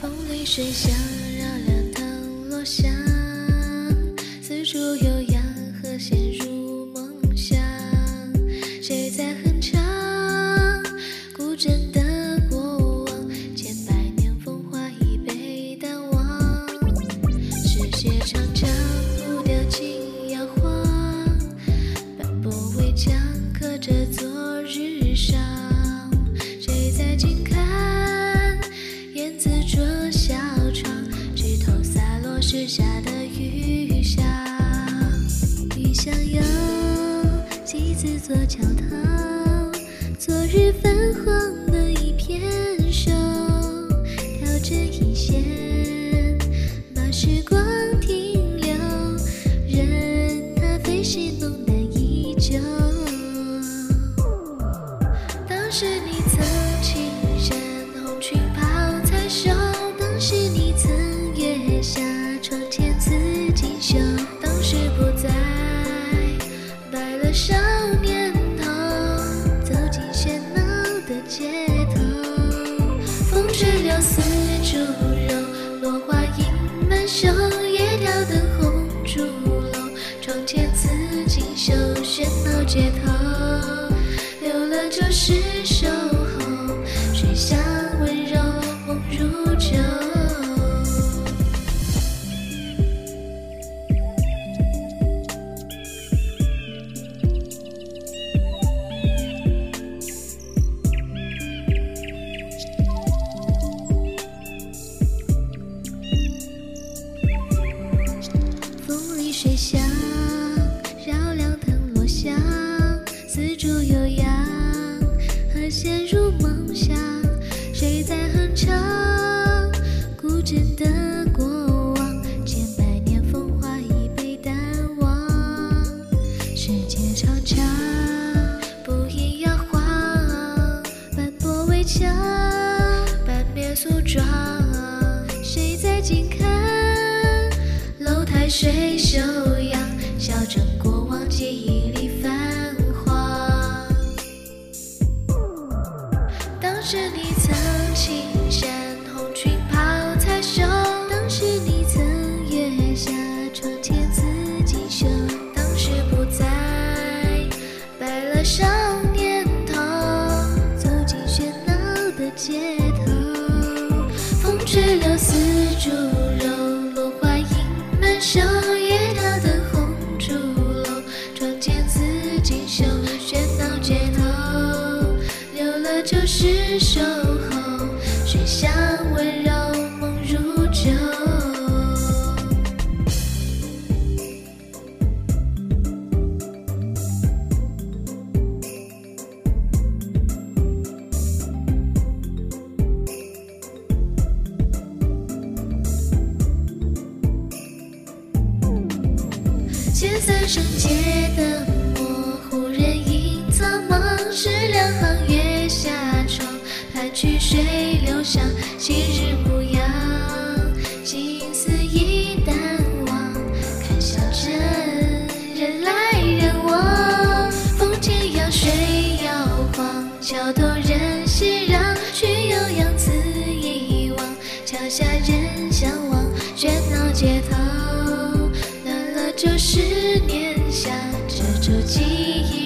风里水乡，墙刻着昨日伤。谁在静看？燕子啄小窗，枝头洒落石下的雨香。雨巷有几次座教堂，昨日繁华街头。留了旧时守候，水乡温柔梦如旧。风里水乡，陷入梦乡。谁在哼唱？古镇的过往，千百年风华已被淡忘。世界长长，不应摇晃，斑驳围墙，半面素妆。谁在静看？楼台水袖时你曾青衫红裙抛彩袖，当时你曾月下窗前刺锦绣，当时不再，白了少年头，走进喧闹的街头，风吹柳丝竹柔，落花映满袖，夜调灯红烛楼，窗前刺锦绣，守候，水乡温柔梦如酒。千三生街灯盘曲水流香，昔日模样，心思已淡忘。看小镇人来人往，风轻扬，水摇晃，桥头人熙攘，曲悠扬，词遗忘，桥下人相望，喧闹街头。暖了旧时念想，遮住记忆。